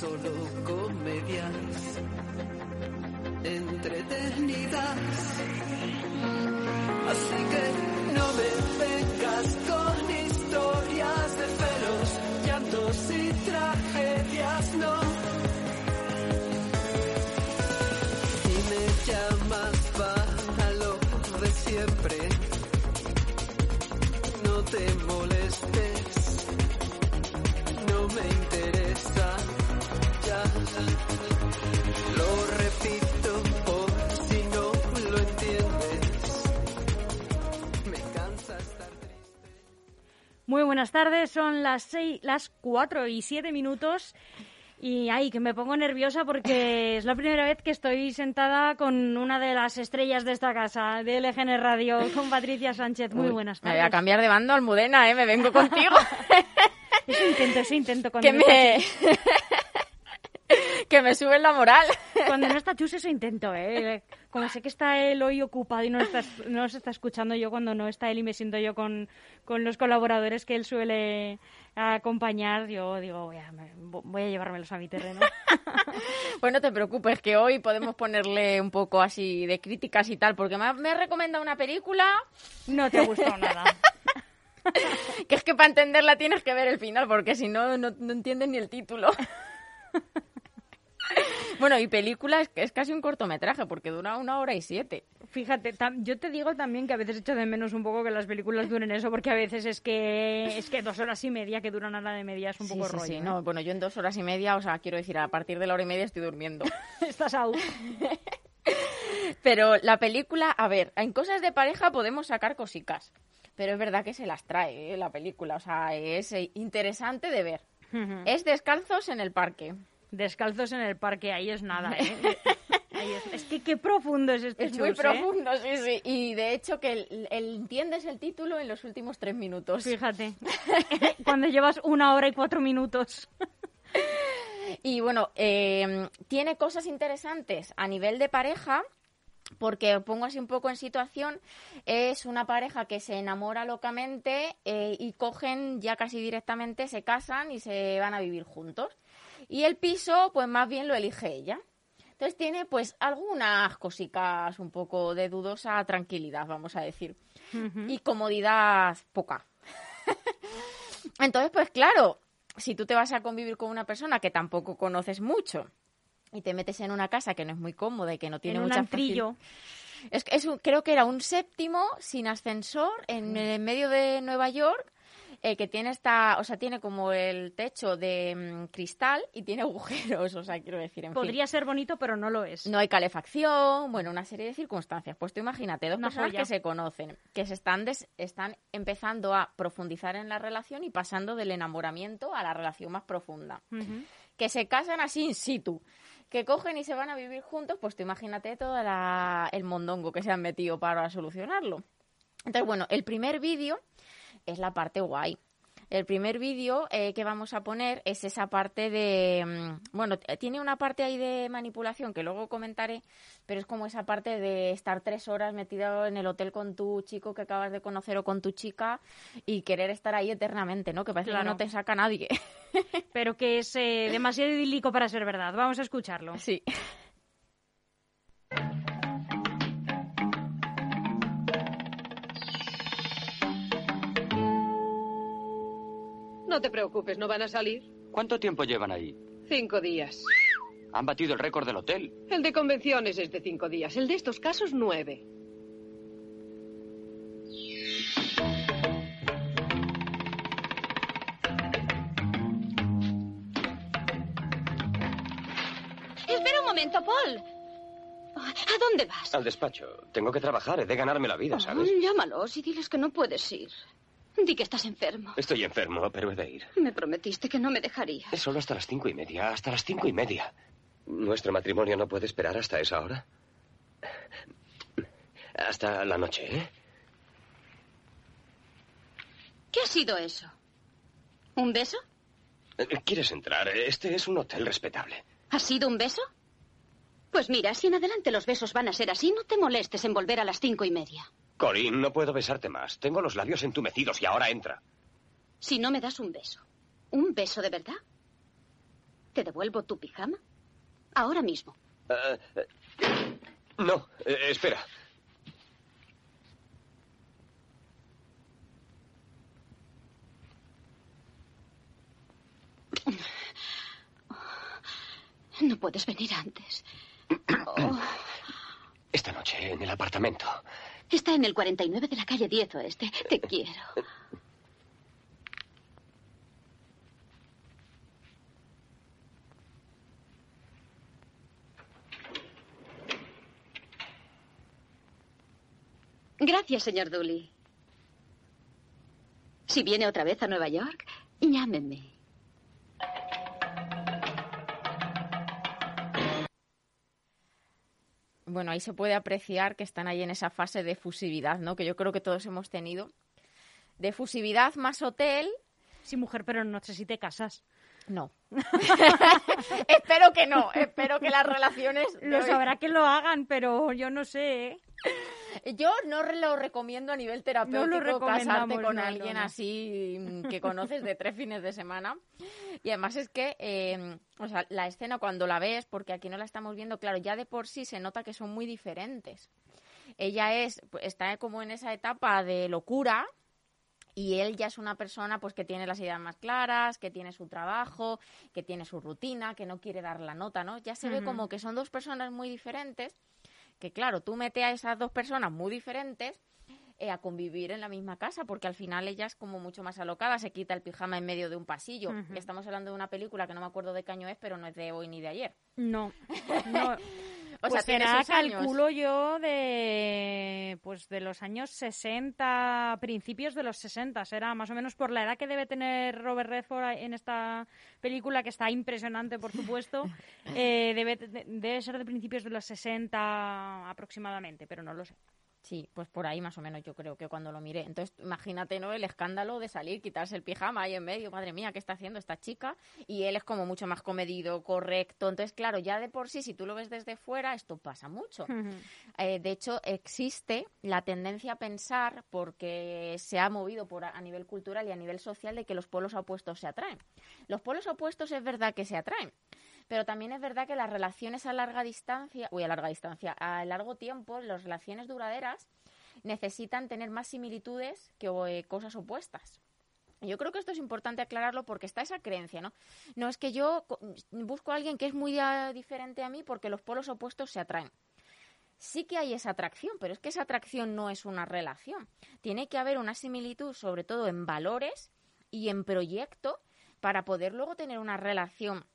solo comedias entretenidas. Así que no me vengas con Muy buenas tardes, son las seis, las 4 y 7 minutos. Y ay, que me pongo nerviosa porque es la primera vez que estoy sentada con una de las estrellas de esta casa, de LGN Radio, con Patricia Sánchez. Muy Uy, buenas Me tardes. voy a cambiar de bando, Almudena, ¿eh? Me vengo contigo. Eso intento, eso intento. Cuando, que me... que me sube la moral. cuando no está Chus, eso intento, ¿eh? Como sé que está él hoy ocupado y no, está, no nos está escuchando yo cuando no está él y me siento yo con, con los colaboradores que él suele acompañar, yo digo, voy a, voy a llevármelos a mi terreno. Pues no te preocupes, que hoy podemos ponerle un poco así de críticas y tal, porque me ha, me ha recomendado una película No te ha gustado nada. que es que para entenderla tienes que ver el final, porque si no, no, no entiendes ni el título. Bueno, y película es, es casi un cortometraje, porque dura una hora y siete. Fíjate, yo te digo también que a veces echo de menos un poco que las películas duren eso, porque a veces es que es que dos horas y media que duran a la de media es un Sí, poco sí, rollo. sí, ¿eh? no, bueno, yo en dos horas y media, o sea, quiero decir, a partir de la hora y media estoy durmiendo. Estás out. Pero la película, a ver, en cosas de pareja podemos sacar cosicas, pero es verdad que se las trae ¿eh? la película, o sea, es eh, interesante de ver. Es descalzos en el parque. Descalzos en el parque, ahí es nada, ¿eh? Ahí es, es que qué profundo es este Es muy ¿eh? profundo, sí, sí. Y de hecho que el, el- entiendes el título en los últimos tres minutos. Fíjate. Cuando llevas una hora y cuatro minutos. Y bueno, eh, tiene cosas interesantes a nivel de pareja, porque pongo así un poco en situación, es una pareja que se enamora locamente eh, y cogen ya casi directamente, se casan y se van a vivir juntos. Y el piso, pues más bien lo elige ella. Entonces tiene pues algunas cositas un poco de dudosa tranquilidad, vamos a decir. Y comodidad poca. Entonces, pues claro, si tú te vas a convivir con una persona que tampoco conoces mucho y te metes en una casa que no es muy cómoda y que no tiene en un mucha facil- Es, es un- creo que era un séptimo sin ascensor en el medio de Nueva York eh, que tiene esta, o sea, tiene como el techo de mm, cristal y tiene agujeros, o sea, quiero decir, en fin. Podría ser bonito, pero no lo es. No hay calefacción, bueno, una serie de circunstancias. Pues tú imagínate, dos Una personas joya. que se conocen, que se están, des- están empezando a profundizar en la relación y pasando del enamoramiento a la relación más profunda. Que se casan así in situ, que cogen y se van a vivir juntos, pues tú imagínate todo la- el mondongo que se han metido para solucionarlo. Entonces, bueno, el primer vídeo es la parte guay. El primer vídeo eh, que vamos a poner es esa parte de... mm, Bueno, tiene una parte ahí de manipulación que luego comentaré, pero es como esa parte de estar tres horas metido en el hotel con tu chico que acabas de conocer o con tu chica y querer estar ahí eternamente, ¿no? Que parece Claro. que no te saca nadie. Pero que es eh, demasiado idílico para ser verdad. Vamos a escucharlo. sí. No te preocupes, no van a salir. ¿Cuánto tiempo llevan ahí? Cinco días. Han batido el récord del hotel. El de convenciones es de cinco días. El de estos casos, nueve. Espera un momento, Paul. ¿A dónde vas? Al despacho. Tengo que trabajar, he de ganarme la vida, ¿sabes? Mm, Llámalos y diles que no puedes ir. Di que estás enfermo. Estoy enfermo, pero he de ir. Me prometiste que no me dejarías. Es solo hasta las cinco y media, hasta las cinco y media. ¿Nuestro matrimonio no puede esperar hasta esa hora? Hasta la noche, ¿eh? ¿Qué ha sido eso? ¿Un beso? ¿Quieres entrar? Este es un hotel respetable. ¿Ha sido un beso? Pues mira, si en adelante los besos van a ser así, no te molestes en volver a las cinco y media. Corín, no puedo besarte más. Tengo los labios entumecidos y ahora entra. Si no me das un beso. ¿Un beso de verdad? ¿Te devuelvo tu pijama? Ahora mismo. Eh, no, eh, espera. No puedes venir antes. Oh, Esta noche en el apartamento. Está en el 49 de la calle 10 oeste. Te quiero. Gracias, señor Dooley. Si viene otra vez a Nueva York, llámeme. Bueno, ahí se puede apreciar que están ahí en esa fase de fusividad, ¿no? Que yo creo que todos hemos tenido. De fusividad más hotel, Sí, mujer, pero no sé si te casas. no. espero que no, espero que las relaciones... Lo no- sabrá que lo hagan, pero yo no sé, ¿eh? Yo no lo recomiendo a nivel terapéutico No lo casarte con no, alguien no. así mm, que conoces de tres fines de semana. Y además es que, eh, o sea, la escena cuando la ves, porque aquí no la estamos viendo, claro, ya de por sí se nota que son muy diferentes. Ella es, está como en esa etapa de locura, y él ya es una persona pues que tiene las ideas más claras, que tiene su trabajo, que tiene su rutina, que no quiere dar la nota, ¿no? Ya se ve como que son dos personas muy diferentes, que claro, tú metes a esas dos personas muy diferentes eh, a convivir en la misma casa, porque al final ella es como mucho más alocada, se quita el pijama en medio de un pasillo. Ujú. Estamos hablando de una película que no me acuerdo de qué año es, pero no es de hoy ni de ayer. No, no. O pues sea, será, años. calculo yo, de pues de los años 60, principios de los 60. Será más o menos por la edad que debe tener Robert Redford en esta película, que está impresionante, por supuesto. eh, debe, de- debe ser de principios de los 60 aproximadamente, pero no lo sé. Sí, pues por ahí más o menos yo creo que cuando lo miré. Entonces, imagínate, ¿no? El escándalo de salir, quitarse el pijama ahí en medio. Madre mía, ¿qué está haciendo esta chica? Y él es como mucho más comedido, correcto. Entonces, claro, ya de por sí, si tú lo ves desde fuera, esto pasa mucho. Eh, de hecho, existe la tendencia a pensar, porque se ha movido por a a nivel cultural y a nivel social, de que los polos opuestos se atraen. Los polos opuestos es verdad que se atraen, pero también es verdad que las relaciones a larga distancia, uy, a larga distancia, a largo tiempo, las relaciones duraderas necesitan tener más similitudes que eh, cosas opuestas. Yo creo que esto es importante aclararlo porque está esa creencia, ¿no? No es que yo co- busco a alguien que es muy ah, diferente a mí porque los polos opuestos se atraen. Sí que hay esa atracción, pero es que esa atracción no es una relación. Tiene que haber una similitud, sobre todo en valores y en proyecto, para poder luego tener una relación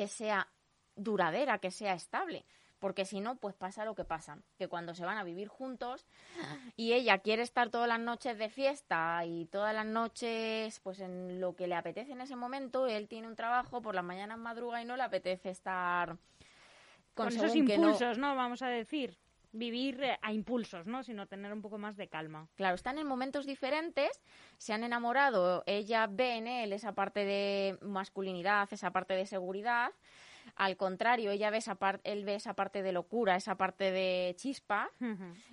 que sea duradera, que sea estable. Porque si no, pues pasa lo que pasa, que cuando se van a vivir juntos y ella quiere estar todas las noches de fiesta y todas las noches pues en lo que le apetece en ese momento, él tiene un trabajo, por las mañanas madruga y no le apetece estar con, Con, esos no. impulsos, ¿no? Vamos a decir. Vivir eh, a impulsos, ¿no? Sino tener un poco más de calma. Claro, están en momentos diferentes, se han enamorado, ella ve en él esa parte de masculinidad, esa parte de seguridad. Al contrario, ella ve esa él ve esa parte de locura, esa parte de chispa.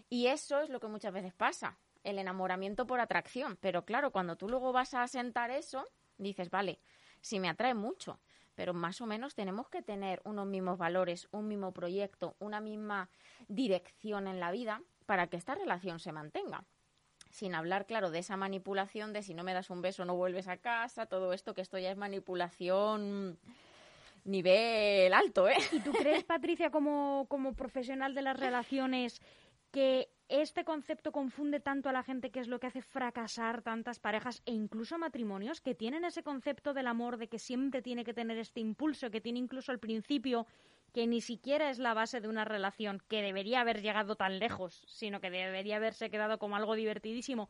Y eso es lo que muchas veces pasa, el enamoramiento por atracción. Pero claro, cuando tú luego vas a asentar eso, dices, vale, si me atrae mucho, pero más o menos tenemos que tener unos mismos valores, un mismo proyecto, una misma dirección en la vida para que esta relación se mantenga. Sin hablar, claro, de esa manipulación de si no me das un beso no vuelves a casa, todo esto que esto ya es manipulación nivel alto, ¿eh? ¿Y tú crees, Patricia, como, como profesional de las relaciones, que este concepto confunde tanto a la gente que es lo que hace fracasar tantas parejas e incluso matrimonios que tienen ese concepto del amor de que siempre tiene que tener este impulso, que tiene incluso al principio que ni siquiera es la base de una relación que debería haber llegado tan lejos, sino que debería haberse quedado como algo divertidísimo,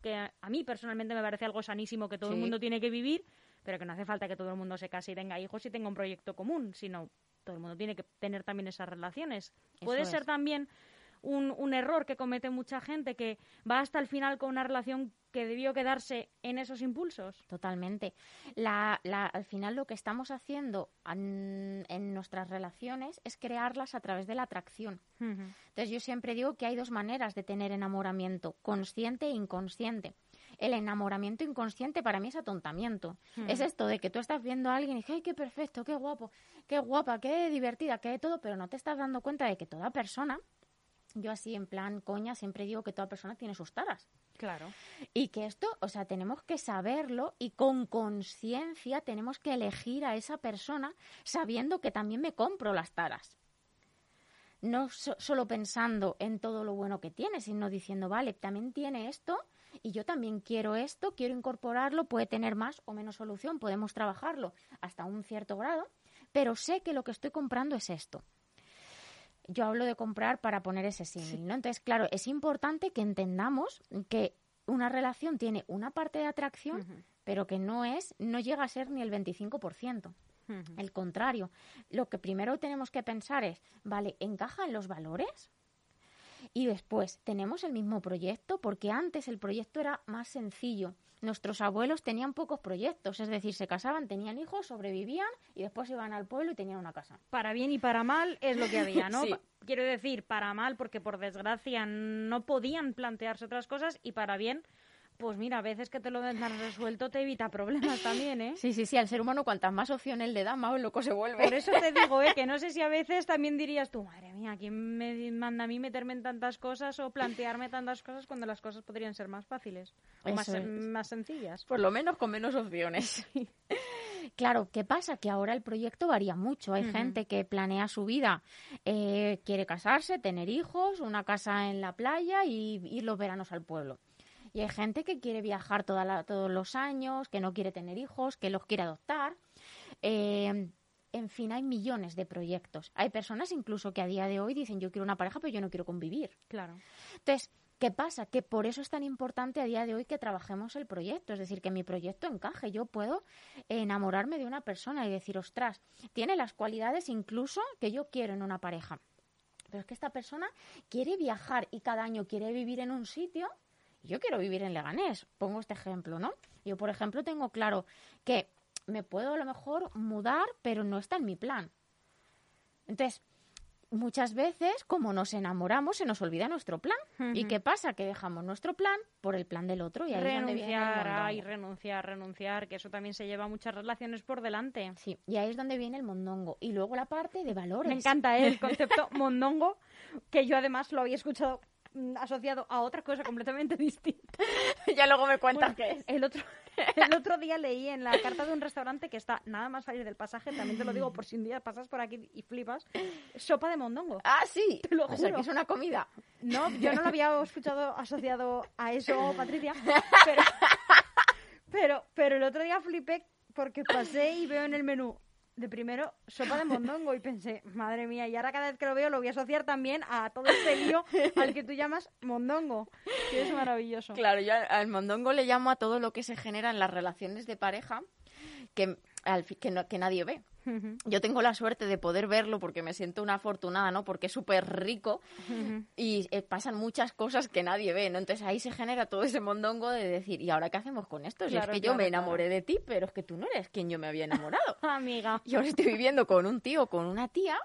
que a mí personalmente me parece algo sanísimo que todo el mundo tiene que vivir, pero que no hace falta que todo el mundo se case y tenga hijos y tenga un proyecto común, sino todo el mundo tiene que tener también esas relaciones. Puede ser también un, un error que comete mucha gente que va hasta el final con una relación que debió quedarse en esos impulsos. Totalmente. La, la- al final lo que estamos haciendo en nuestras relaciones es crearlas a través de la atracción. Entonces yo siempre digo que hay dos maneras de tener enamoramiento, consciente e inconsciente. el enamoramiento inconsciente para mí es atontamiento. Es esto de que tú estás viendo a alguien y dices, ay, qué perfecto, qué guapo, qué guapa, qué divertida, qué de todo, pero no te estás dando cuenta de que toda persona, yo así en plan coña siempre digo que toda persona tiene sus taras. Claro. Y que esto, o sea, tenemos que saberlo y con conciencia tenemos que elegir a esa persona sabiendo que también me compro las taras. No so- solo pensando en todo lo bueno que tiene, sino diciendo, vale, también tiene esto y yo también quiero esto, quiero incorporarlo, puede tener más o menos solución, podemos trabajarlo hasta un cierto grado, pero sé que lo que estoy comprando es esto yo hablo de comprar para poner ese símil, ¿no? Entonces, claro, es importante que entendamos que una relación tiene una parte de atracción, pero que no es, no llega a ser ni el 25%. El contrario, lo que primero tenemos que pensar es, vale, ¿encaja en los valores? Y después, ¿tenemos el mismo proyecto? Porque antes el proyecto era más sencillo. Nuestros abuelos tenían pocos proyectos, es decir, se casaban, tenían hijos, sobrevivían y después iban al pueblo y tenían una casa. Para bien y para mal es lo que había, ¿no? Sí. Quiero decir, para mal porque por desgracia no podían plantearse otras cosas y para bien, pues mira, a veces que te lo den tan resuelto te evita problemas también, ¿eh? Sí, sí, sí, al ser humano cuantas más opciones le da, más loco se vuelve. Por eso te digo, ¿eh? Que no sé si a veces también dirías tú, madre mía, ¿quién me manda a mí meterme en tantas cosas o plantearme tantas cosas cuando las cosas podrían ser más fáciles o más, más sencillas? Por lo menos con menos opciones. Claro, ¿qué pasa? Que ahora el proyecto varía mucho. Hay gente que planea su vida, eh, quiere casarse, tener hijos, una casa en la playa y ir los veranos al pueblo. Y hay gente que quiere viajar toda la- todos los años, que no quiere tener hijos, que los quiere adoptar. Eh, en fin, hay millones de proyectos. Hay personas incluso que a día de hoy dicen yo quiero una pareja, pero yo no quiero convivir. Claro. Entonces, ¿qué pasa? Que por eso es tan importante a día de hoy que trabajemos el proyecto, es decir, que mi proyecto encaje. Yo puedo enamorarme de una persona y decir, ostras, tiene las cualidades incluso que yo quiero en una pareja. Pero es que esta persona quiere viajar y cada año quiere vivir en un sitio. Yo quiero vivir en Leganés. Pongo este ejemplo, ¿no? Yo, por ejemplo, tengo claro que me puedo a lo mejor mudar, pero no está en mi plan. Entonces, muchas veces, como nos enamoramos, se nos olvida nuestro plan. ¿Y qué pasa? Que dejamos nuestro plan por el plan del otro y ahí renunciar, ay, renunciar, renunciar, que eso también se lleva muchas relaciones por delante. Sí, y ahí es donde viene el mondongo. Y luego la parte de valores. Me encanta ¿eh? el concepto mondongo, que yo además lo había escuchado asociado a otra cosa completamente distinta. ya luego me Bueno, cuentas qué es. El otro, el otro día leí en la carta de un restaurante que está nada más salir del pasaje, también te lo digo por si un día pasas por aquí y flipas, sopa de mondongo. Ah, sí. Te lo O sea, juro. que es una comida. No, yo no lo había escuchado asociado a eso, Patricia, pero, pero, pero el otro día flipé porque pasé y veo en el menú de primero sopa de mondongo y pensé, madre mía, y ahora cada vez que lo veo lo voy a asociar también a todo este lío al que tú llamas mondongo, que es maravilloso. Claro, yo al- mondongo le llamo a todo lo que se genera en las relaciones de pareja que, al que, no- que nadie ve. Yo tengo la suerte de poder verlo porque me siento una afortunada, ¿no? Porque es súper rico y eh, pasan muchas cosas que nadie ve, ¿no? Entonces ahí se genera todo ese mondongo de decir, ¿y ahora qué hacemos con esto? Si es que yo me claro. enamoré de ti, pero es que tú no eres quien yo me había enamorado. Amiga. Y ahora estoy viviendo con un tío, con una tía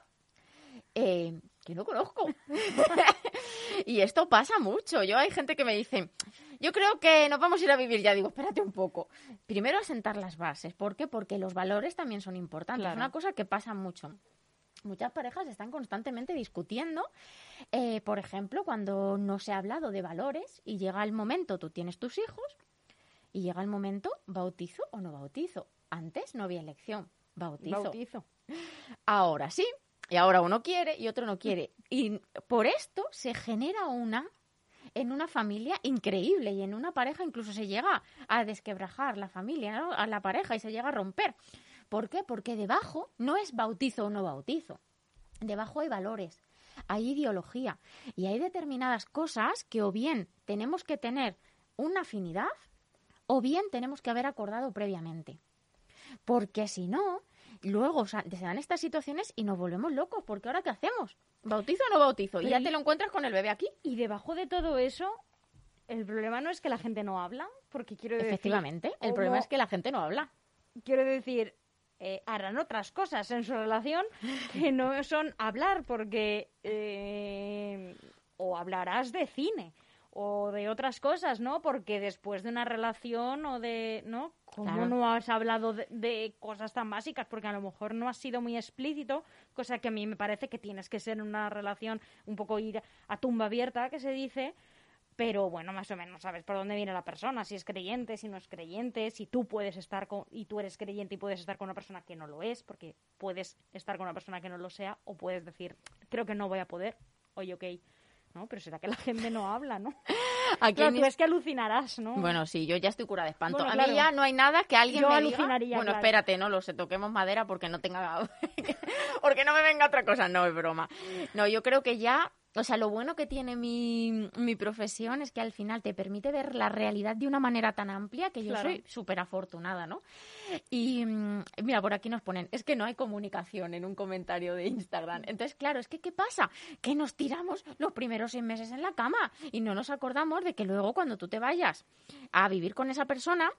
eh, que no conozco. y esto pasa mucho. Yo hay gente que me dice, yo creo que nos vamos a ir a vivir ya. Digo, espérate un poco. Primero asentar las bases. ¿Por qué? Porque los valores también son importantes. Claro. Es una cosa que pasa mucho. Muchas parejas están constantemente discutiendo, eh, por ejemplo, cuando no se ha hablado de valores y llega el momento, tú tienes tus hijos y llega el momento, bautizo o no bautizo. Antes no había elección, bautizo. Bautizo. Ahora sí, y ahora uno quiere y otro no quiere. Y por esto se genera una en una familia increíble y en una pareja incluso se llega a desquebrajar la familia, a la pareja y se llega a romper. ¿Por qué? Porque debajo no es bautizo o no bautizo. Debajo hay valores, hay ideología y hay determinadas cosas que o bien tenemos que tener una afinidad o bien tenemos que haber acordado previamente. Porque si no, luego se dan estas situaciones y nos volvemos locos. Porque ahora, ¿qué hacemos? ¿Bautizo o no bautizo? Y ya te lo encuentras con el bebé aquí. Y debajo de todo eso, el problema no es que la gente no habla, porque quiero decir... Efectivamente. El ¿cómo- problema es que la gente no habla. quiero decir, eh, harán otras cosas en su relación que no son hablar, porque eh, o hablarás de cine, o de otras cosas, ¿no? Porque después de una relación o de, ¿no? ¿Cómo Claro. no has hablado de, de cosas tan básicas? Porque a lo mejor no has sido muy explícito, cosa que a mí me parece que tienes que ser en una relación un poco ir a tumba abierta, que se dice, pero bueno, más o menos sabes por dónde viene la persona, si es creyente, si no es creyente, si tú puedes estar con, y tú eres creyente y puedes estar con una persona que no lo es, porque puedes estar con una persona que no lo sea, o puedes decir, creo que no voy a poder, oye, ok, ¿no? Pero será que la gente no habla, ¿no? Aquí Claro, tú es que alucinarás, ¿no? Bueno, sí, yo ya estoy cura de espanto. Bueno, a claro. mí ya no hay nada que alguien Yo me diga... alucinaría, Bueno, claro. espérate, no lo sé, toquemos madera porque no tenga... porque no me venga otra cosa. No, es broma. No, yo creo que ya... O sea, lo bueno que tiene mi, mi profesión es que al final te permite ver la realidad de una manera tan amplia que yo Claro. soy súper afortunada, ¿no? Y mm, mira, por aquí nos ponen, es que no hay comunicación en un comentario de Instagram. Entonces, claro, es que ¿qué pasa? Que nos tiramos los primeros seis meses en la cama y no nos acordamos de que luego cuando tú te vayas a vivir con esa persona,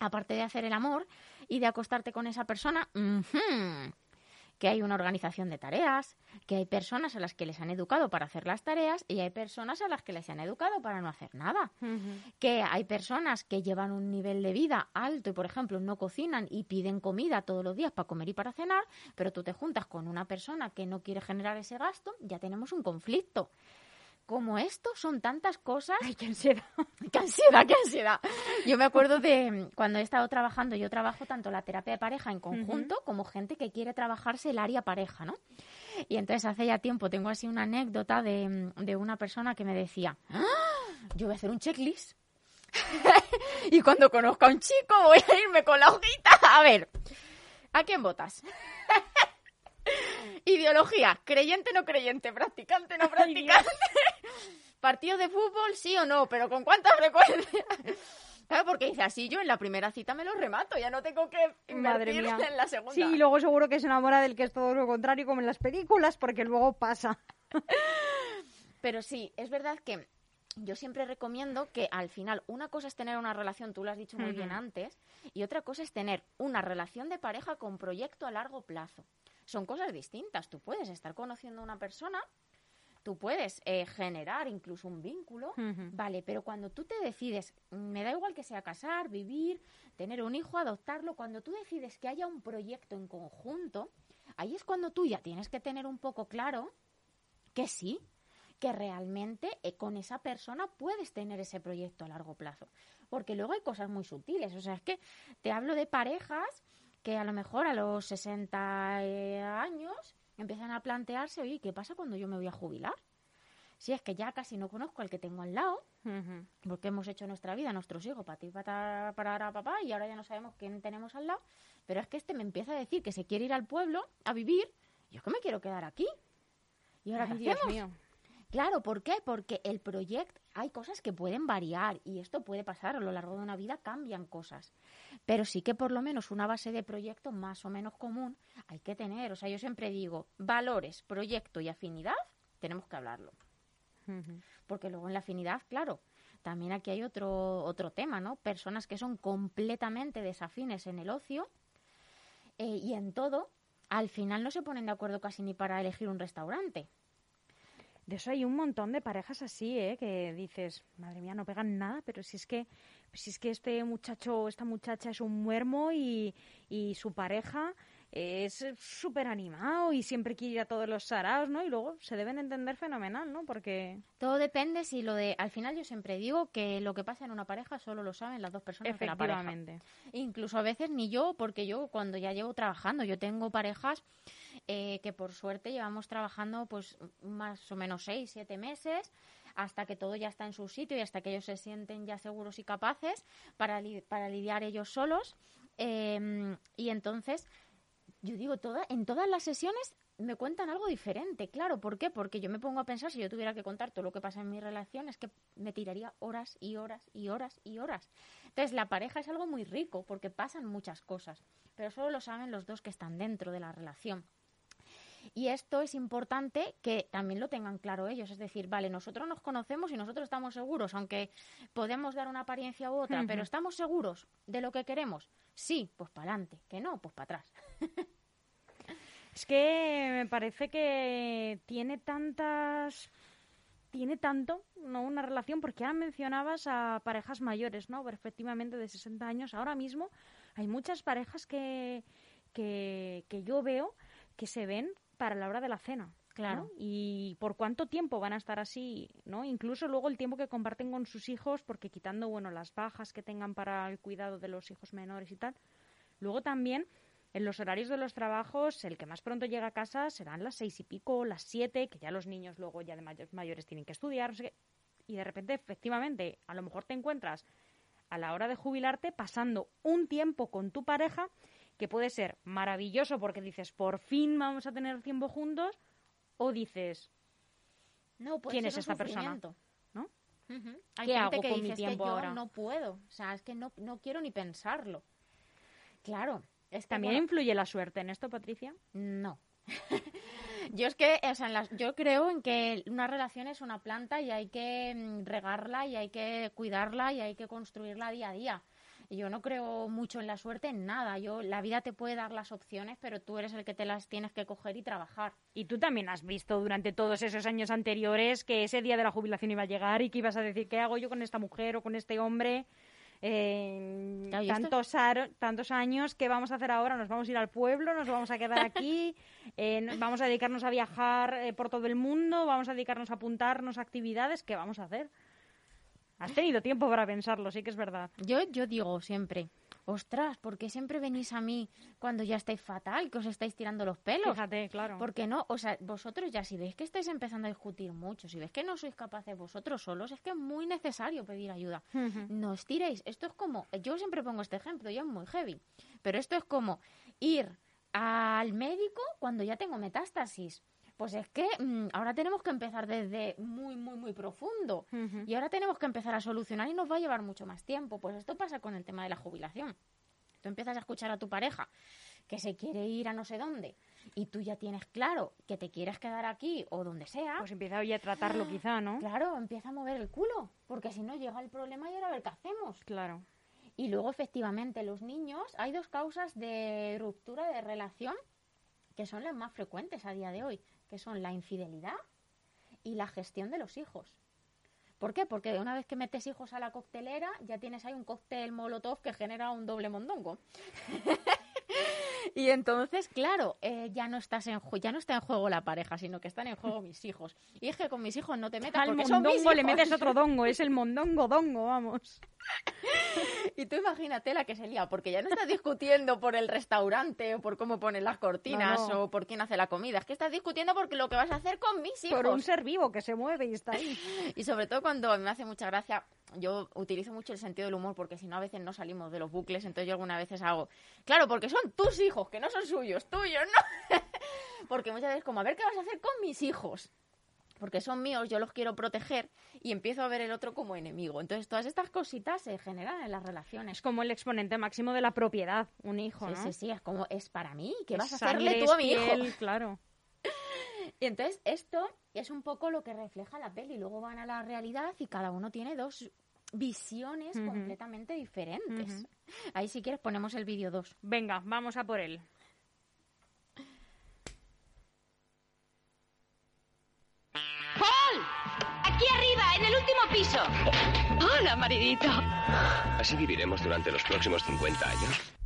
aparte de hacer el amor y de acostarte con esa persona, ujú, que hay una organización de tareas, que hay personas a las que les han educado para hacer las tareas y hay personas a las que les han educado para no hacer nada que hay personas que llevan un nivel de vida alto y, por ejemplo, no cocinan y piden comida todos los días para comer y para cenar, pero tú te juntas con una persona que no quiere generar ese gasto, ya tenemos un conflicto. Como esto, son tantas cosas. Ay, qué ansiedad. ¡Qué ansiedad, qué ansiedad! Yo me acuerdo de mm, cuando he estado trabajando, yo trabajo tanto la terapia de pareja en conjunto como gente que quiere trabajarse el área pareja, ¿no? Y entonces hace ya tiempo tengo así una anécdota de, mm, de una persona que me decía, "Ah, yo voy a hacer un checklist. y cuando conozca a un chico voy a irme con la hojita. A ver, ¿a quién votas? Ideología, creyente no creyente, practicante no practicante. Partido de fútbol, sí o no, pero ¿con cuánta frecuencia? Claro, porque dice así yo en la primera cita me lo remato, ya no tengo que Madre mía. en la segunda. Sí, y luego seguro que se enamora del que es todo lo contrario, como en las películas, porque luego pasa. Pero sí, es verdad que yo siempre recomiendo que al final una cosa es tener una relación, tú lo has dicho muy bien antes, y otra cosa es tener una relación de pareja con proyecto a largo plazo. Son cosas distintas. Tú puedes estar conociendo a una persona, tú puedes eh, generar incluso un vínculo, vale, pero cuando tú te decides, me da igual que sea casar, vivir, tener un hijo, adoptarlo, cuando tú decides que haya un proyecto en conjunto, ahí es cuando tú ya tienes que tener un poco claro que sí, que realmente eh, con esa persona puedes tener ese proyecto a largo plazo. Porque luego hay cosas muy sutiles. O sea, es que te hablo de parejas que a lo mejor a los 60 eh, años empiezan a plantearse, oye, ¿qué pasa cuando yo me voy a jubilar? Si es que ya casi no conozco al que tengo al lado, porque hemos hecho nuestra vida, nuestros hijos, para ti, para, para papá, y ahora ya no sabemos quién tenemos al lado. Pero es que este me empieza a decir que se quiere ir al pueblo a vivir, y yo es que me quiero quedar aquí. ¿Y ahora Ay, qué Dios hacemos? mío. Claro, ¿por qué? Porque el proyecto, hay cosas que pueden variar y esto puede pasar a lo largo de una vida, cambian cosas. Pero sí que por lo menos una base de proyecto más o menos común hay que tener. O sea, yo siempre digo, valores, proyecto y afinidad, tenemos que hablarlo. Porque luego en la afinidad, claro, también aquí hay otro, otro tema, ¿no? Personas que son completamente desafines en el ocio eh, y en todo, al final no se ponen de acuerdo casi ni para elegir un restaurante. De eso hay un montón de parejas así, ¿eh? Que dices, madre mía, no pegan nada, pero si es que, si es que este muchacho o esta muchacha es un muermo y, y su pareja es súper animado y siempre quiere ir a todos los saraos, ¿no? Y luego se deben entender fenomenal, ¿no? Porque Todo depende si lo de... Al final yo siempre digo que lo que pasa en una pareja solo lo saben las dos personas de la pareja. Incluso a veces ni yo, porque yo cuando ya llevo trabajando, yo tengo parejas eh, que por suerte llevamos trabajando pues más o menos seis, siete meses hasta que todo ya está en su sitio y hasta que ellos se sienten ya seguros y capaces para, li- para lidiar ellos solos. Em, y entonces, yo digo, toda, en todas las sesiones me cuentan algo diferente, claro. ¿Por qué? Porque yo me pongo a pensar, si yo tuviera que contar todo lo que pasa en mi relación, es que me tiraría horas y horas y horas y horas. Entonces, la pareja es algo muy rico porque pasan muchas cosas, pero solo lo saben los dos que están dentro de la relación. Y esto es importante que también lo tengan claro ellos. Es decir, vale, nosotros nos conocemos y nosotros estamos seguros, aunque podemos dar una apariencia u otra, pero estamos seguros de lo que queremos. Sí, pues para adelante. Que no, pues para atrás. Es que me parece que tiene tantas tiene tanto, ¿no? Una relación, porque ahora mencionabas a parejas mayores, ¿no? Efectivamente, de 60 años. Ahora mismo hay muchas parejas que, que, que yo veo que se ven para la hora de la cena. Claro. ¿no? Y por cuánto tiempo van a estar así, ¿no? Incluso luego el tiempo que comparten con sus hijos, porque quitando, bueno, las bajas que tengan para el cuidado de los hijos menores y tal. Luego también, en los horarios de los trabajos, el que más pronto llega a casa serán las seis y pico, las siete, que ya los niños luego ya de mayores, tienen que estudiar, no sé qué. Y de repente, efectivamente, a lo mejor te encuentras a la hora de jubilarte pasando un tiempo con tu pareja que puede ser maravilloso porque dices, por fin vamos a tener tiempo juntos, o dices, No, puede ¿Quién ser es esta persona? ¿no? Hay ¿Qué gente hago que con mi dice, tiempo es que yo ahora? no puedo. O sea, es que no, no quiero ni pensarlo. Claro. Es que, ¿También bueno, influye la suerte en esto, Patricia? No. yo es que, o sea, en las- yo creo en que una relación es una planta y hay que mm, regarla y hay que cuidarla y hay que construirla día a día. Yo no creo mucho en la suerte, en nada. Yo, la vida te puede dar las opciones, pero tú eres el que te las tienes que coger y trabajar. Y tú también has visto durante todos esos años anteriores que ese día de la jubilación iba a llegar y que ibas a decir, ¿qué hago yo con esta mujer o con este hombre? Eh, Claro, tantos, aro- tantos años, ¿qué vamos a hacer ahora? ¿Nos vamos a ir al pueblo? ¿Nos vamos a quedar aquí? Eh, ¿Vamos a dedicarnos a viajar eh, por todo el mundo? ¿Vamos a dedicarnos a apuntarnos a actividades? ¿Qué vamos a hacer? Has tenido tiempo para pensarlo, sí que es verdad. Yo, yo digo siempre, ostras, ¿por qué siempre venís a mí cuando ya estáis fatal, que os estáis tirando los pelos? Fíjate, claro. ¿Por qué no? O sea, vosotros ya si veis que estáis empezando a discutir mucho, si veis que no sois capaces vosotros solos, es que es muy necesario pedir ayuda. No os tiréis. Esto es como, yo siempre pongo este ejemplo, ya es muy heavy, pero esto es como ir al médico cuando ya tengo metástasis. Pues es que mm, ahora tenemos que empezar desde muy, muy, muy profundo. Y ahora tenemos que empezar a solucionar y nos va a llevar mucho más tiempo. Pues esto pasa con el tema de la jubilación. Tú empiezas a escuchar a tu pareja que se quiere ir a no sé dónde y tú ya tienes claro que te quieres quedar aquí o donde sea. Pues empieza hoy a tratarlo quizá, ¿no? Claro, empieza a mover el culo, porque si no llega el problema y ahora a ver qué hacemos. Claro. Y luego, efectivamente, los niños, hay dos causas de ruptura de relación que son las más frecuentes a día de hoy, que son la infidelidad y la gestión de los hijos. ¿Por qué? Porque una vez que metes hijos a la coctelera, ya tienes ahí un cóctel molotov que genera un doble mondongo. y entonces, claro, eh, ya no estás en ju- ya no está en juego la pareja, sino que están en juego mis hijos. Y es que con mis hijos no te metas Al porque son mis mondongo le metes otro dongo, es el mondongo dongo, vamos. Y tú imagínate la que se lía, porque ya no estás discutiendo por el restaurante o por cómo ponen las cortinas No, no. o por quién hace la comida. Es que estás discutiendo por lo que vas a hacer con mis hijos. Por un ser vivo que se mueve y está ahí. Y sobre todo cuando me hace mucha gracia, yo utilizo mucho el sentido del humor porque si no a veces no salimos de los bucles, entonces yo algunas veces hago, claro, porque son tus hijos, que no son suyos, tuyos, ¿no? porque muchas veces como, a ver qué vas a hacer con mis hijos. Porque son míos, yo los quiero proteger y empiezo a ver el otro como enemigo. Entonces todas estas cositas se generan en las relaciones. Es como el exponente máximo de la propiedad, un hijo, Sí, ¿no? sí, sí, es como, es para mí, ¿qué vas a hacerle tú a mi hijo? Claro. Y entonces esto es un poco lo que refleja la peli. Luego van a la realidad y cada uno tiene dos visiones completamente diferentes. Ahí si quieres ponemos el vídeo 2. Venga, vamos a por él. ¡Paul! Aquí arriba, en el último piso. Hola, maridito. ¿Así viviremos durante los próximos 50 años?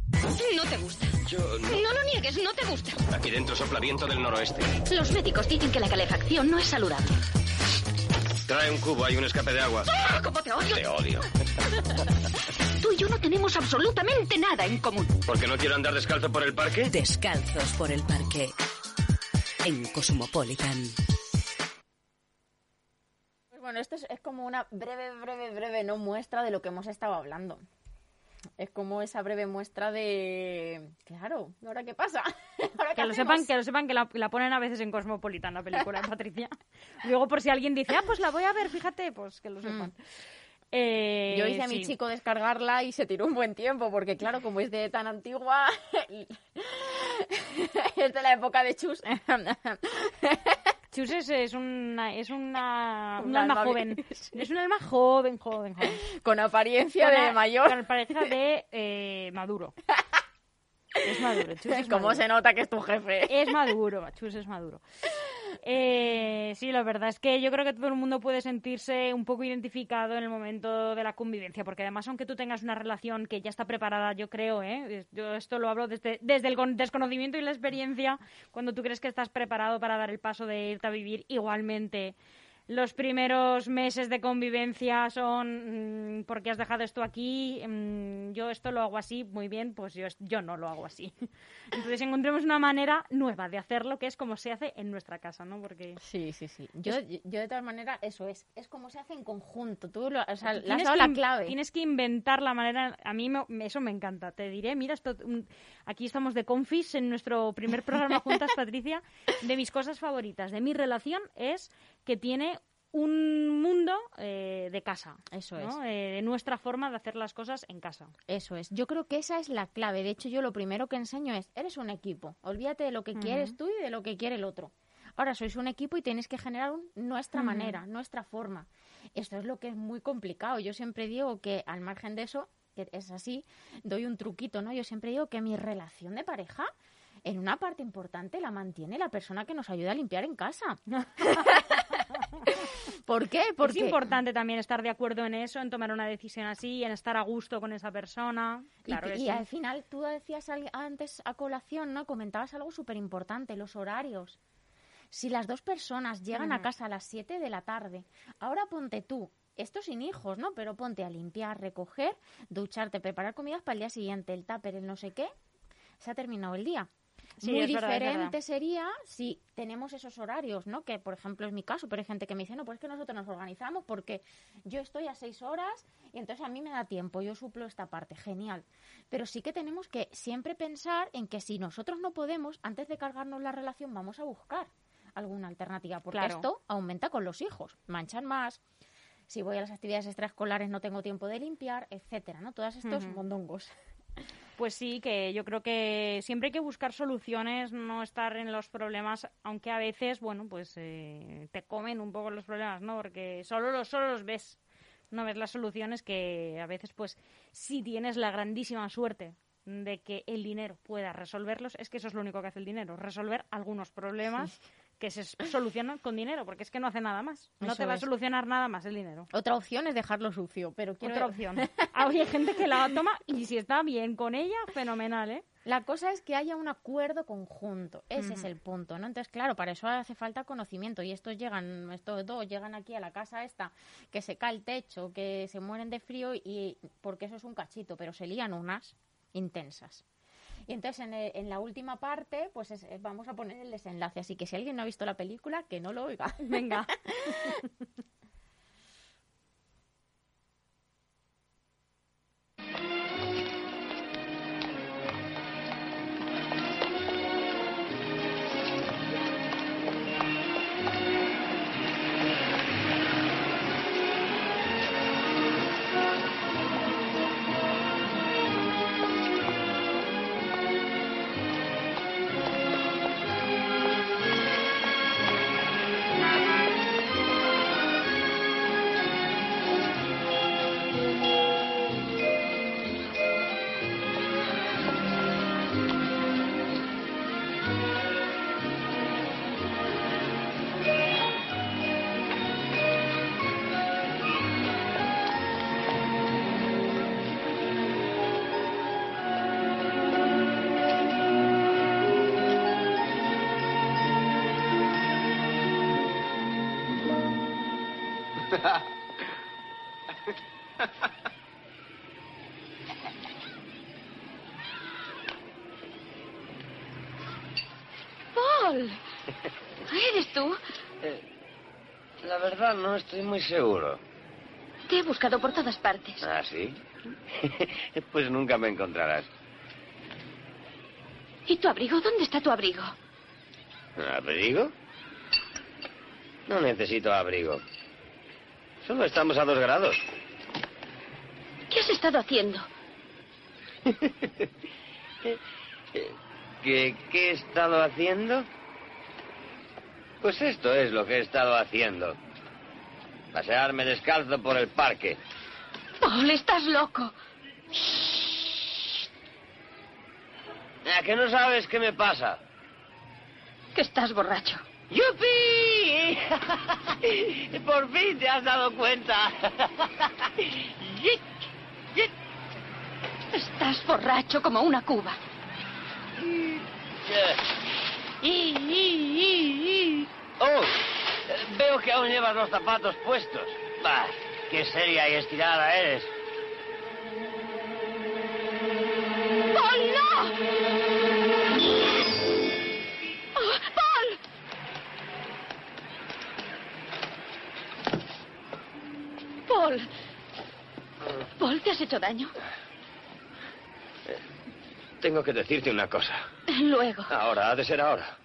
No te gusta. Yo No lo niegues, no te gusta. Aquí dentro sopla viento del noroeste. Los médicos dicen que la calefacción no es saludable. Trae un cubo, hay un escape de agua. ¡Ah, cómo te odio! Te odio. Tú y yo no tenemos absolutamente nada en común. ¿Porque no quiero andar descalzo por el parque? Descalzos por el parque. En Cosmopolitan. Pues bueno, esto es, es como una breve, breve, breve no muestra de lo que hemos estado hablando. Es como esa breve muestra de... Claro, ¿ahora qué pasa? ¿Ahora qué Que lo sepan, que lo sepan que la, la ponen a veces en Cosmopolitan la película, Patricia. Luego por si alguien dice, ah, pues la voy a ver, fíjate, pues que lo sepan. Eh, Mm. Yo hice a mi sí. chico descargarla y se tiró un buen tiempo, porque claro, como es de tan antigua, es de la época de Chus. Chus es, es una, es una, Un un alma alma joven. Es un alma joven, joven, joven. Con apariencia Con de mayor. Con pareja de eh, maduro. Es maduro, Chus es ¿Cómo maduro. se nota que es tu jefe? Es maduro, Chus es maduro. Eh, sí, la verdad es que yo creo que todo el mundo puede sentirse un poco identificado en el momento de la convivencia, porque además, aunque tú tengas una relación que ya está preparada, yo creo, ¿eh? yo esto lo hablo desde, desde el con- desconocimiento y la experiencia, cuando tú crees que estás preparado para dar el paso de irte a vivir igualmente. Los primeros meses de convivencia son mm, porque has dejado esto aquí, mm, yo esto lo hago así, muy bien, pues yo, yo no lo hago así. Entonces encontremos una manera nueva de hacerlo, que es como se hace en nuestra casa, ¿no? Porque Sí, sí, sí. Yo, yo de todas maneras, eso es. Es como se hace en conjunto. Tú lo, o sea, le has dado la clave. Tienes que inventar la manera. A mí me- eso me encanta. Te diré, mira, esto, un- aquí estamos de confis en nuestro primer programa juntas, Patricia. De mis cosas favoritas de mi relación es que tiene un mundo eh, de casa. Eso ¿no? Eh, de nuestra forma de hacer las cosas en casa. Eso es. Yo creo que esa es la clave. De hecho, yo lo primero que enseño es, eres un equipo. Olvídate de lo que quieres tú y de lo que quiere el otro. Ahora sois un equipo y tenéis que generar un- nuestra manera, nuestra forma. Esto es lo que es muy complicado. Yo siempre digo que al margen de eso, que es así, doy un truquito, ¿no? Yo siempre digo que mi relación de pareja en una parte importante la mantiene la persona que nos ayuda a limpiar en casa. ¿Por qué? Porque Es importante también estar de acuerdo en eso, en tomar una decisión así, en estar a gusto con esa persona. Y- Claro que y, sí. al final tú decías antes a colación, ¿no? Comentabas algo súper importante, los horarios. Si las dos personas llegan a casa a las 7 de la tarde, ahora ponte tú, esto sin hijos, ¿no? Pero ponte a limpiar, recoger, ducharte, preparar comidas para el día siguiente, el tupper, el no sé qué, se ha terminado el día. Sí, Muy verdad, diferente verdad. sería si tenemos esos horarios, ¿no? Que, por ejemplo, es mi caso, pero hay gente que me dice, no, pues es que nosotros nos organizamos porque yo estoy a seis horas y entonces a mí me da tiempo, yo suplo esta parte, genial. Pero sí que tenemos que siempre pensar en que si nosotros no podemos, antes de cargarnos la relación, vamos a buscar alguna alternativa, porque Claro. esto aumenta con los hijos, manchan más. Si voy a las actividades extraescolares no tengo tiempo de limpiar, etcétera, ¿no? Todos estos mondongos. Pues sí, que yo creo que siempre hay que buscar soluciones, no estar en los problemas, aunque a veces, bueno, pues eh, te comen un poco los problemas, ¿no? Porque solo los, solo los ves, no ves las soluciones que a veces, pues, si tienes la grandísima suerte de que el dinero pueda resolverlos, es que eso es lo único que hace el dinero, resolver algunos problemas que se solucionan con dinero, porque es que no hace nada más. No Eso te va es. a solucionar nada más el dinero. Otra opción es dejarlo sucio, pero quiero... Otra opción. Ah, Hay gente que la toma y si está bien con ella, fenomenal, ¿eh? La cosa es que haya un acuerdo conjunto, ese es el punto, ¿no? Entonces, claro, para eso hace falta conocimiento y estos llegan, estos dos llegan aquí a la casa esta, que se cae el techo, que se mueren de frío y porque eso es un cachito, pero se lían unas intensas. Y entonces en, el- en la última parte, pues es- vamos a poner el desenlace, así que si alguien no ha visto la película, que no lo oiga. Venga. Paul, ¿eres tú? Eh, la verdad, no estoy muy seguro. Te he buscado por todas partes. ¿Ah, sí? pues nunca me encontrarás. ¿Y tu abrigo? ¿Dónde está tu abrigo? ¿Abrigo? No necesito abrigo. Solo estamos a dos grados. ¿Qué has estado haciendo? ¿Qué, ¿Qué he estado haciendo? Pues esto es lo que he estado haciendo. Pasearme descalzo por el parque. Paul, estás loco. ¿A que no sabes qué me pasa? Que estás borracho. ¡Yupi! Por fin te has dado cuenta. Estás borracho como una cuba. Oh, veo que aún llevas los zapatos puestos. Bah, qué seria y estirada eres. Hecho daño? Tengo que decirte una cosa. Luego. Ahora, ha de ser ahora.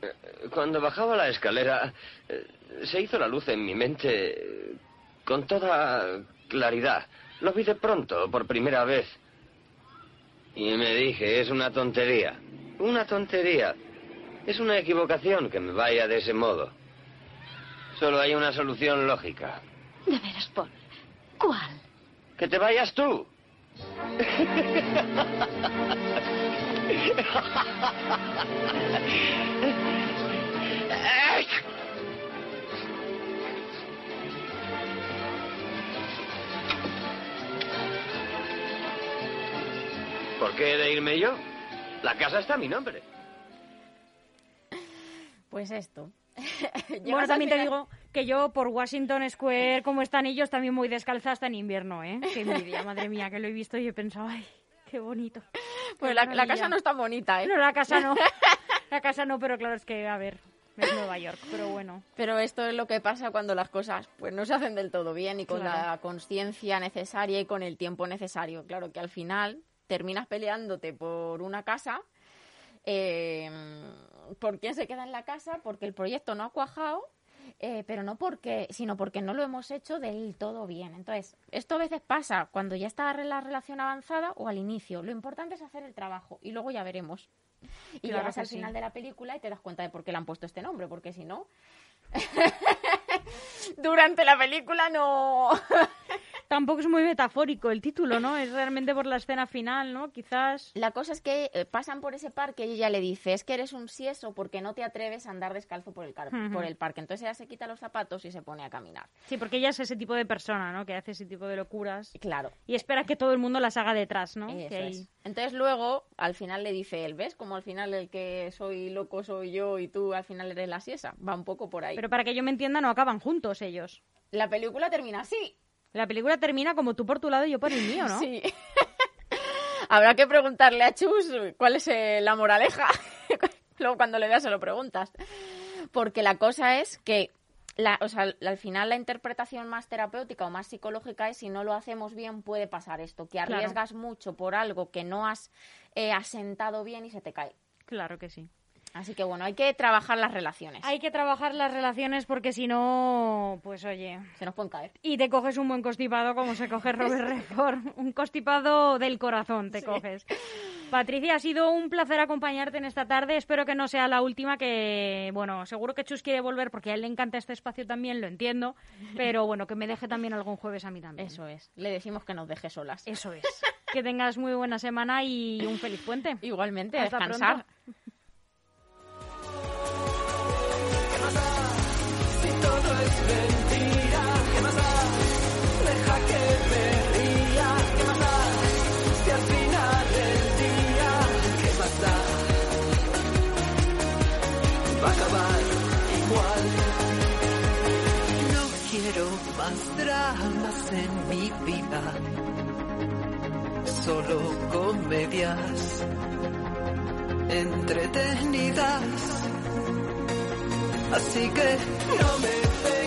Eh, Cuando bajaba la escalera, eh, se hizo la luz en mi mente eh, con toda claridad. Lo vi de pronto, por primera vez. Y me dije, es una tontería. Una tontería. Es una equivocación que me vaya de ese modo. Solo hay una solución lógica. De veras, Paul. ¿Cuál? Que te vayas tú. ¿Por qué he de irme yo? La casa está a mi nombre. Pues esto. Bueno, también te digo que yo por Washington Square, como están ellos, también voy descalza hasta en invierno, ¿eh? Qué envidia, madre mía, que lo he visto y he pensado, ay, qué bonito. Pues Qué la, casa no está bonita, ¿eh? No, la casa no. La casa no, pero claro, es que, a ver, es Nueva York, pero bueno. Pero esto es lo que pasa cuando las cosas pues no se hacen del todo bien y con Claro. la conciencia necesaria y con el tiempo necesario. Claro que al final terminas peleándote por una casa. Eh, ¿Por quién se queda en la casa? Porque el proyecto no ha cuajado, eh, pero no porque, sino porque no lo hemos hecho del todo bien. Entonces, esto a veces pasa cuando ya está la relación avanzada o al inicio. Lo importante es hacer el trabajo y luego ya veremos. Y Claro llegas al sí. final de la película y te das cuenta de por qué le han puesto este nombre, porque si no, durante la película no. Tampoco es muy metafórico el título, ¿no? Es realmente por la escena final, ¿no? Quizás... La cosa es que eh, pasan por ese parque y ella le dice, es que eres un sieso porque no te atreves a andar descalzo por el, car- por el parque. Entonces ella se quita los zapatos y se pone a caminar. Sí, porque ella es ese tipo de persona, ¿no? Que hace ese tipo de locuras. Claro, Y espera que todo el mundo las haga detrás, ¿no? eso Que ahí- es. Entonces luego, al final le dice él, ¿ves? Como al final el que soy loco soy yo y tú al final eres la siesa. Va un poco por ahí. Pero para que yo me entienda, no acaban juntos ellos. La película termina así. La película termina como tú por tu lado y yo por el mío, ¿no? Sí. Habrá que preguntarle a Chus cuál es eh, la moraleja. Luego cuando le veas se lo preguntas. Porque la cosa es que la, o sea, al final la interpretación más terapéutica o más psicológica es si no lo hacemos bien puede pasar esto, que Claro. arriesgas mucho por algo que no has eh, asentado bien y se te cae. Claro que sí. Así que bueno, hay que trabajar las relaciones. Hay que trabajar las relaciones porque si no, pues oye... Se nos pueden caer. Y te coges un buen constipado como se coge Robert Redford. Un constipado del corazón te coges. Patricia, ha sido un placer acompañarte en esta tarde. Espero que no sea la última, que, bueno, seguro que Chus quiere volver porque a él le encanta este espacio también, lo entiendo. Pero bueno, que me deje también algún jueves a mí también. Eso es. Le decimos que nos deje solas. Eso es. Que tengas muy buena semana y un feliz puente. Igualmente, Hasta descansar. pronto. Solo comedias entretenidas. Así que no me